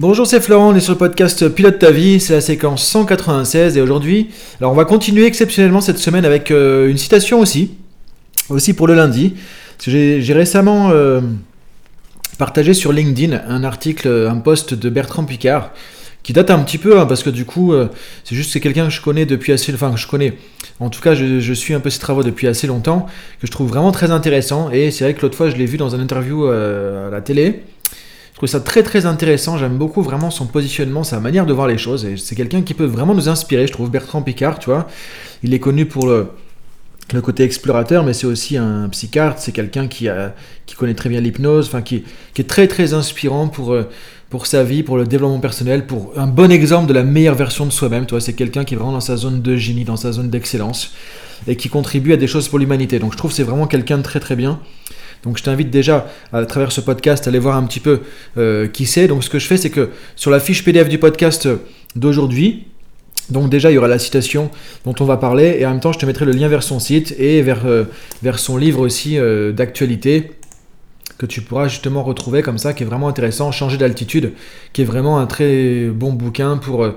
Bonjour, c'est Florent, on est sur le podcast Pilote ta vie, c'est la séquence 196 et aujourd'hui, alors on va continuer exceptionnellement cette semaine avec euh, une citation aussi, aussi pour le lundi. J'ai récemment euh, partagé sur LinkedIn un article, un post de Bertrand Picard qui date un petit peu hein, parce que du coup, euh, c'est juste c'est quelqu'un que je connais depuis assez, enfin que je connais. En tout cas, je, suis un peu ses travaux depuis assez longtemps que je trouve vraiment très intéressant et c'est vrai que l'autre fois je l'ai vu dans un interview à la télé trouve ça très très intéressant, j'aime beaucoup vraiment son positionnement, sa manière de voir les choses, et c'est quelqu'un qui peut vraiment nous inspirer, je trouve, Bertrand Picard, tu vois. Il est connu pour le, côté explorateur, mais c'est aussi un psychiatre, c'est quelqu'un qui, connaît très bien l'hypnose, enfin qui, est très très inspirant pour, euh, pour sa vie, pour le développement personnel, pour un bon exemple de la meilleure version de soi-même, tu c'est quelqu'un qui est vraiment dans sa zone de génie, dans sa zone d'excellence, et qui contribue à des choses pour l'humanité. Donc je trouve que c'est vraiment quelqu'un de très très bien. Donc je t'invite déjà à travers ce podcast à aller voir un petit peu euh, qui c'est. Donc ce que je fais, c'est que sur la fiche PDF du podcast d'aujourd'hui, donc déjà il y aura la citation dont on va parler et en même temps je te mettrai le lien vers son site et vers, euh, son livre aussi euh, d'actualité que tu pourras justement retrouver comme ça, qui est vraiment intéressant, Changer d'altitude, qui est vraiment un très bon bouquin pour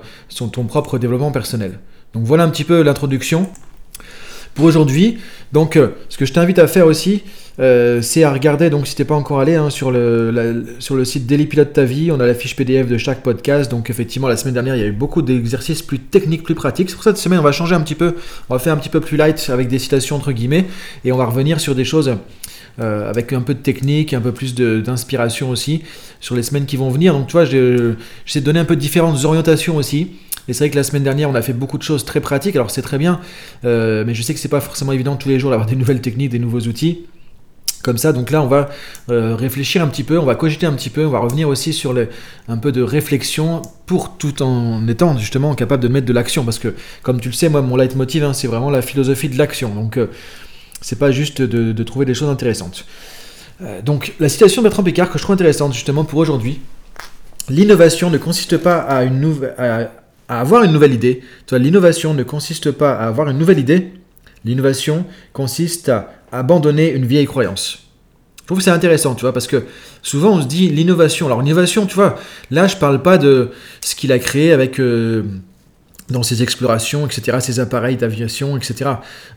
ton propre développement personnel. Donc voilà un petit peu l'introduction pour aujourd'hui. Donc ce que je t'invite à faire aussi, euh, c'est à regarder, donc si t'es pas encore allé hein, sur, le, sur le site Daily Pilote Ta Vie, on a la fiche PDF de chaque podcast. Donc effectivement, la semaine dernière, il y a eu beaucoup d'exercices plus techniques, plus pratiques. C'est pour cette semaine, on va changer un petit peu, on va faire un petit peu plus light avec des citations entre guillemets, et on va revenir sur des choses euh, avec un peu de technique, un peu plus d'inspiration aussi sur les semaines qui vont venir. Donc tu vois, j'essaie de donner un peu de différentes orientations aussi. Et c'est vrai que la semaine dernière, on a fait beaucoup de choses très pratiques. Alors c'est très bien, euh, mais je sais que c'est pas forcément évident tous les jours d'avoir des nouvelles techniques, des nouveaux outils comme ça. Donc là, on va euh, réfléchir un petit peu, on va cogiter un petit peu, on va revenir aussi sur un peu de réflexion pour tout en étant justement capable de mettre de l'action. Parce que, comme tu le sais, moi, mon leitmotiv, hein, c'est vraiment la philosophie de l'action. Donc, euh, c'est pas juste de, trouver des choses intéressantes. Euh, donc, la citation de Bertrand Picard que je trouve intéressante justement pour aujourd'hui. L'innovation ne consiste pas à, une à, à avoir une nouvelle idée. L'innovation ne consiste pas à avoir une nouvelle idée. L'innovation consiste à abandonner une vieille croyance. Je trouve que c'est intéressant, tu vois, parce que souvent on se dit l'innovation. Alors l'innovation, tu vois, là je parle pas de ce qu'il a créé avec euh, dans ses explorations, etc., ses appareils d'aviation, etc.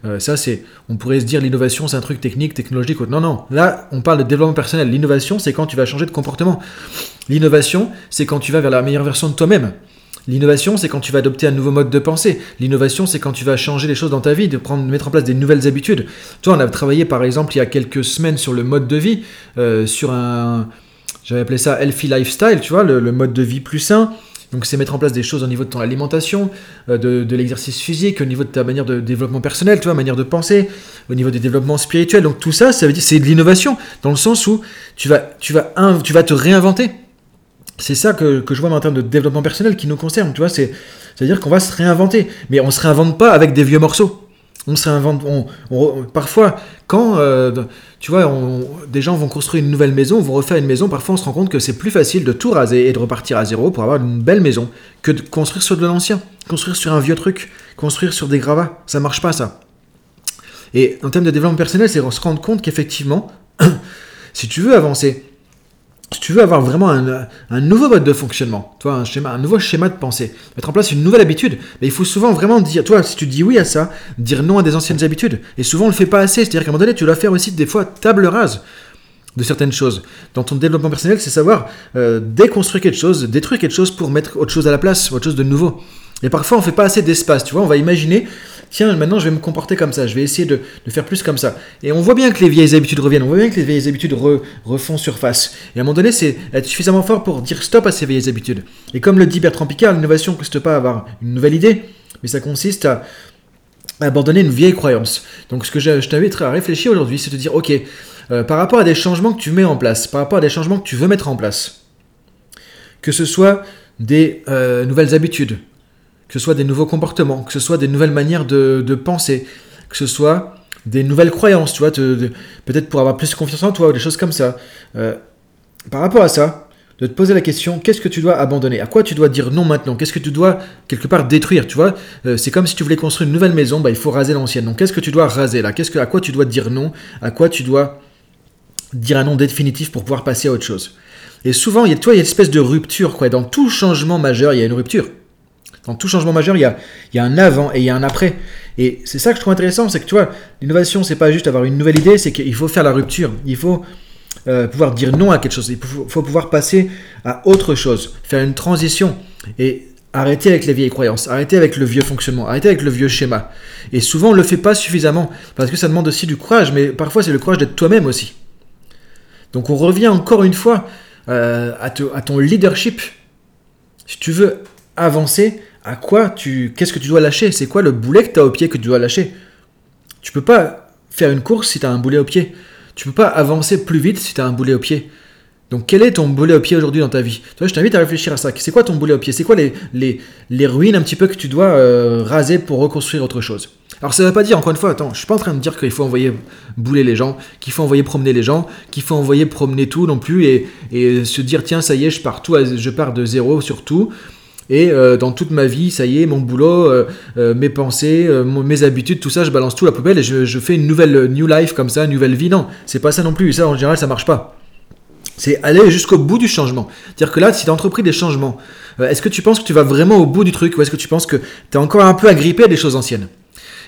Euh, ça c'est, on pourrait se dire l'innovation c'est un truc technique, technologique. Non, non. Là on parle de développement personnel. L'innovation c'est quand tu vas changer de comportement. L'innovation c'est quand tu vas vers la meilleure version de toi-même. L'innovation, c'est quand tu vas adopter un nouveau mode de pensée. L'innovation, c'est quand tu vas changer les choses dans ta vie, de, prendre, mettre en place des nouvelles habitudes. Toi, on a travaillé par exemple il y a quelques semaines sur le mode de vie, euh, sur un, j'avais appelé ça healthy lifestyle, tu vois, le, mode de vie plus sain. Donc c'est mettre en place des choses au niveau de ton alimentation, euh, de, l'exercice physique, au niveau de ta manière de développement personnel, tu vois, manière de penser, au niveau des développements spirituels. Donc tout ça, ça veut dire c'est de l'innovation dans le sens où tu vas, tu vas, tu vas te réinventer c'est ça que, je vois en termes de développement personnel qui nous concerne, tu vois, c'est, à dire qu'on va se réinventer, mais on se réinvente pas avec des vieux morceaux. On se réinvente, on, parfois, quand, euh, tu vois, des gens vont construire une nouvelle maison, vont refaire une maison, parfois on se rend compte que c'est plus facile de tout raser et de repartir à zéro pour avoir une belle maison que de construire sur de l'ancien, construire sur un vieux truc, construire sur des gravats, ça marche pas ça. Et en termes de développement personnel, c'est se rendre compte qu'effectivement, si tu veux avancer, si tu veux avoir vraiment un, nouveau mode de fonctionnement, toi, un, schéma, un nouveau schéma de pensée, mettre en place une nouvelle habitude, mais il faut souvent vraiment dire, toi, si tu dis oui à ça, dire non à des anciennes habitudes. Et souvent, on le fait pas assez. C'est-à-dire qu'à un moment donné, tu dois faire aussi des fois table rase de certaines choses. Dans ton développement personnel, c'est savoir euh, déconstruire quelque chose, détruire quelque chose pour mettre autre chose à la place, autre chose de nouveau. Et parfois, on fait pas assez d'espace, tu vois, on va imaginer tiens, maintenant je vais me comporter comme ça, je vais essayer de, faire plus comme ça. Et on voit bien que les vieilles habitudes reviennent, on voit bien que les vieilles habitudes refont surface. Et à un moment donné, c'est être suffisamment fort pour dire stop à ces vieilles habitudes. Et comme le dit Bertrand Picard, l'innovation ne consiste pas à avoir une nouvelle idée, mais ça consiste à abandonner une vieille croyance. Donc ce que je, t'invite à réfléchir aujourd'hui, c'est de dire, ok, euh, par rapport à des changements que tu mets en place, par rapport à des changements que tu veux mettre en place, que ce soit des euh, nouvelles habitudes, que ce soit des nouveaux comportements, que ce soit des nouvelles manières de, penser, que ce soit des nouvelles croyances, tu vois, peut-être pour avoir plus confiance en toi, ou des choses comme ça. Euh, par rapport à ça, de te poser la question, qu'est-ce que tu dois abandonner? À quoi tu dois dire non maintenant? Qu'est-ce que tu dois quelque part détruire Tu vois, euh, c'est comme si tu voulais construire une nouvelle maison, bah, il faut raser l'ancienne. Donc qu'est-ce que tu dois raser là? Qu'est-ce que, À quoi tu dois dire non? À quoi tu dois dire un non définitif pour pouvoir passer à autre chose? Et souvent, il y a, toi, il y a une espèce de rupture, quoi. Dans tout changement majeur, il y a une rupture. Dans tout changement majeur, il y a, un avant et il y a un après. Et c'est ça que je trouve intéressant, c'est que tu vois, l'innovation, c'est pas juste avoir une nouvelle idée, c'est qu'il faut faire la rupture. Il faut euh, pouvoir dire non à quelque chose. Il faut, pouvoir passer à autre chose, faire une transition. Et arrêter avec les vieilles croyances, arrêter avec le vieux fonctionnement, arrêter avec le vieux schéma. Et souvent, on ne le fait pas suffisamment, parce que ça demande aussi du courage, mais parfois, c'est le courage d'être toi-même aussi. Donc, on revient encore une fois euh, à, ton leadership. Si tu veux avancer, à quoi tu, qu'est-ce que tu dois lâcher? C'est quoi le boulet que tu as au pied que tu dois lâcher? Tu peux pas faire une course si tu as un boulet au pied. Tu peux pas avancer plus vite si tu as un boulet au pied. Donc quel est ton boulet au pied aujourd'hui dans ta vie? Toi, je t'invite à réfléchir à ça. C'est quoi ton boulet au pied? C'est quoi les, les, les, ruines un petit peu que tu dois euh, raser pour reconstruire autre chose? Alors ça ne veut pas dire, encore une fois, attends, je suis pas en train de dire qu'il faut envoyer bouler les gens, qu'il faut envoyer promener les gens, qu'il faut envoyer promener tout non plus et, et, se dire tiens ça y est, je pars tout, je pars de zéro sur tout. Et euh, dans toute ma vie, ça y est, mon boulot, euh, euh, mes pensées, mes habitudes, tout ça, je balance tout à la poubelle et je, fais une nouvelle new life comme ça, une nouvelle vie. Non, c'est pas ça non plus. Et ça, en général, ça marche pas. C'est aller jusqu'au bout du changement. C'est-à-dire que là, si tu as entrepris des changements, est-ce que tu penses que tu vas vraiment au bout du truc ou est-ce que tu penses que tu es encore un peu agrippé à des choses anciennes?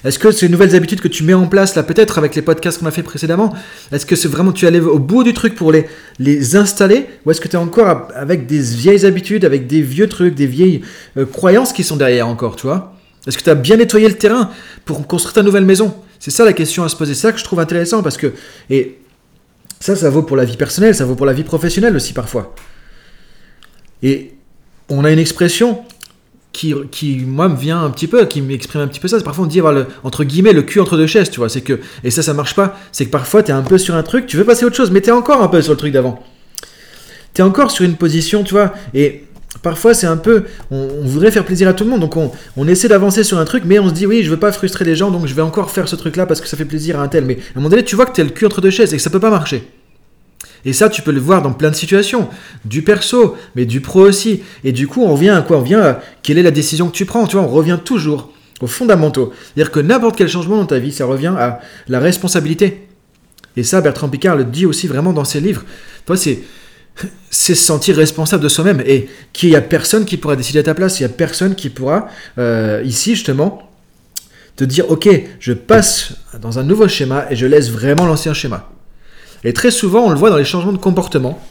Est-ce que ces nouvelles habitudes que tu mets en place là, peut-être avec les podcasts qu'on a fait précédemment, est-ce que c'est vraiment tu allais au bout du truc pour les, les installer ou est-ce que tu es encore avec des vieilles habitudes, avec des vieux trucs, des vieilles euh, croyances qui sont derrière encore, tu vois? Est-ce que tu as bien nettoyé le terrain pour construire ta nouvelle maison? C'est ça la question à se poser. C'est ça que je trouve intéressant parce que et ça, ça vaut pour la vie personnelle, ça vaut pour la vie professionnelle aussi parfois. Et on a une expression qui, moi, me vient un petit peu, qui m'exprime un petit peu ça. Parfois, on dit avoir, le, entre guillemets, le cul entre deux chaises, tu vois. C'est que, et ça, ça marche pas. C'est que parfois, tu es un peu sur un truc, tu veux passer à autre chose, mais tu es encore un peu sur le truc d'avant. Tu es encore sur une position, tu vois. Et parfois, c'est un peu, on, voudrait faire plaisir à tout le monde, donc on, on essaie d'avancer sur un truc, mais on se dit, oui, je veux pas frustrer les gens, donc je vais encore faire ce truc-là parce que ça fait plaisir à un tel. Mais à un moment donné, tu vois que tu es le cul entre deux chaises et que ça peut pas marcher. Et ça, tu peux le voir dans plein de situations, du perso, mais du pro aussi. Et du coup, on revient à quoi? On revient à quelle est la décision que tu prends? Tu vois, on revient toujours aux fondamentaux. C'est-à-dire que n'importe quel changement dans ta vie, ça revient à la responsabilité. Et ça, Bertrand Picard le dit aussi vraiment dans ses livres. Toi, c'est c'est se sentir responsable de soi-même et qu'il n'y a personne qui pourra décider à ta place, il n'y a personne qui pourra, euh, ici justement, te dire, ok, je passe dans un nouveau schéma et je laisse vraiment l'ancien schéma. Et très souvent, on le voit dans les changements de comportement,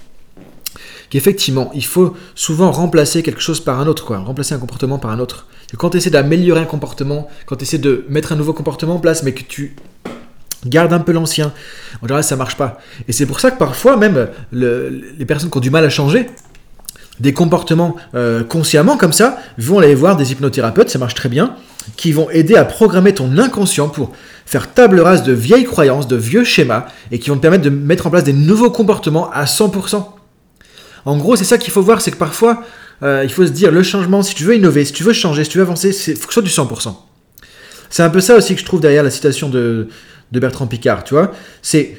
qu'effectivement, il faut souvent remplacer quelque chose par un autre, quoi. Remplacer un comportement par un autre. Et quand tu essaies d'améliorer un comportement, quand tu essaies de mettre un nouveau comportement en place, mais que tu gardes un peu l'ancien, en général, ça marche pas. Et c'est pour ça que parfois, même les personnes qui ont du mal à changer, des comportements euh, consciemment comme ça, vont aller voir des hypnothérapeutes, ça marche très bien, qui vont aider à programmer ton inconscient pour faire table rase de vieilles croyances, de vieux schémas, et qui vont te permettre de mettre en place des nouveaux comportements à 100%. En gros, c'est ça qu'il faut voir, c'est que parfois, euh, il faut se dire, le changement, si tu veux innover, si tu veux changer, si tu veux avancer, il faut que ce soit du 100%. C'est un peu ça aussi que je trouve derrière la citation de, de Bertrand Picard, tu vois. C'est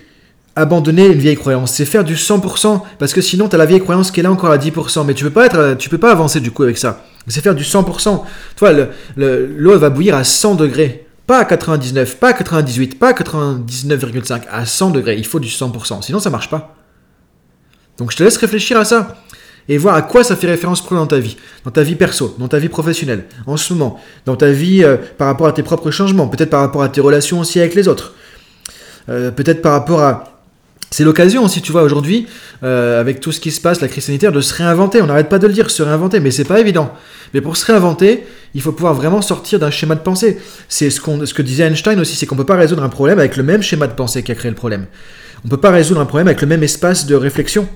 abandonner une vieille croyance, c'est faire du 100%, parce que sinon tu la vieille croyance qui est là encore à 10%, mais tu peux pas être, tu peux pas avancer du coup avec ça. C'est faire du 100%. Toi, l'eau le, va bouillir à 100 degrés, pas à 99, pas à 98, pas à 99,5, à 100 degrés. Il faut du 100%, sinon ça marche pas. Donc je te laisse réfléchir à ça et voir à quoi ça fait référence pour dans ta vie, dans ta vie perso, dans ta vie professionnelle, en ce moment, dans ta vie euh, par rapport à tes propres changements, peut-être par rapport à tes relations aussi avec les autres, euh, peut-être par rapport à c'est l'occasion aussi, tu vois, aujourd'hui, euh, avec tout ce qui se passe, la crise sanitaire, de se réinventer. On n'arrête pas de le dire, se réinventer, mais c'est pas évident. Mais pour se réinventer, il faut pouvoir vraiment sortir d'un schéma de pensée. C'est ce, ce que disait Einstein aussi, c'est qu'on ne peut pas résoudre un problème avec le même schéma de pensée qui a créé le problème. On ne peut pas résoudre un problème avec le même espace de réflexion.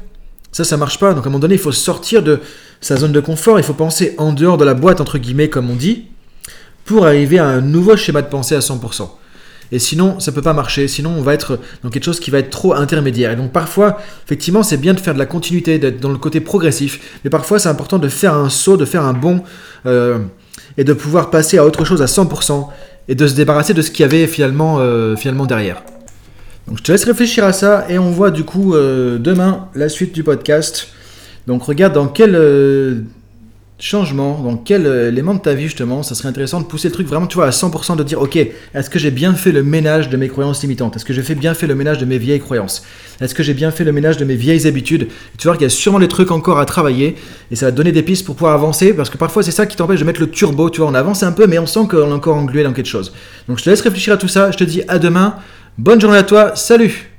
Ça, ça marche pas. Donc à un moment donné, il faut sortir de sa zone de confort, il faut penser en dehors de la boîte, entre guillemets, comme on dit, pour arriver à un nouveau schéma de pensée à 100%. Et sinon, ça peut pas marcher. Sinon, on va être dans quelque chose qui va être trop intermédiaire. Et donc, parfois, effectivement, c'est bien de faire de la continuité, d'être dans le côté progressif. Mais parfois, c'est important de faire un saut, de faire un bond euh, et de pouvoir passer à autre chose à 100% et de se débarrasser de ce qu'il y avait finalement, euh, finalement derrière. Donc, je te laisse réfléchir à ça et on voit du coup euh, demain la suite du podcast. Donc, regarde dans quel changement, dans quel euh, élément de ta vie justement, ça serait intéressant de pousser le truc vraiment, tu vois, à 100% de dire, ok, est-ce que j'ai bien fait le ménage de mes croyances limitantes? Est-ce que j'ai bien fait le ménage de mes vieilles croyances? Est-ce que j'ai bien fait le ménage de mes vieilles habitudes? Tu vois qu'il y a sûrement des trucs encore à travailler et ça va donner des pistes pour pouvoir avancer parce que parfois c'est ça qui t'empêche de mettre le turbo, tu vois, on avance un peu mais on sent qu'on est encore englué dans quelque chose. Donc je te laisse réfléchir à tout ça, je te dis à demain, bonne journée à toi, salut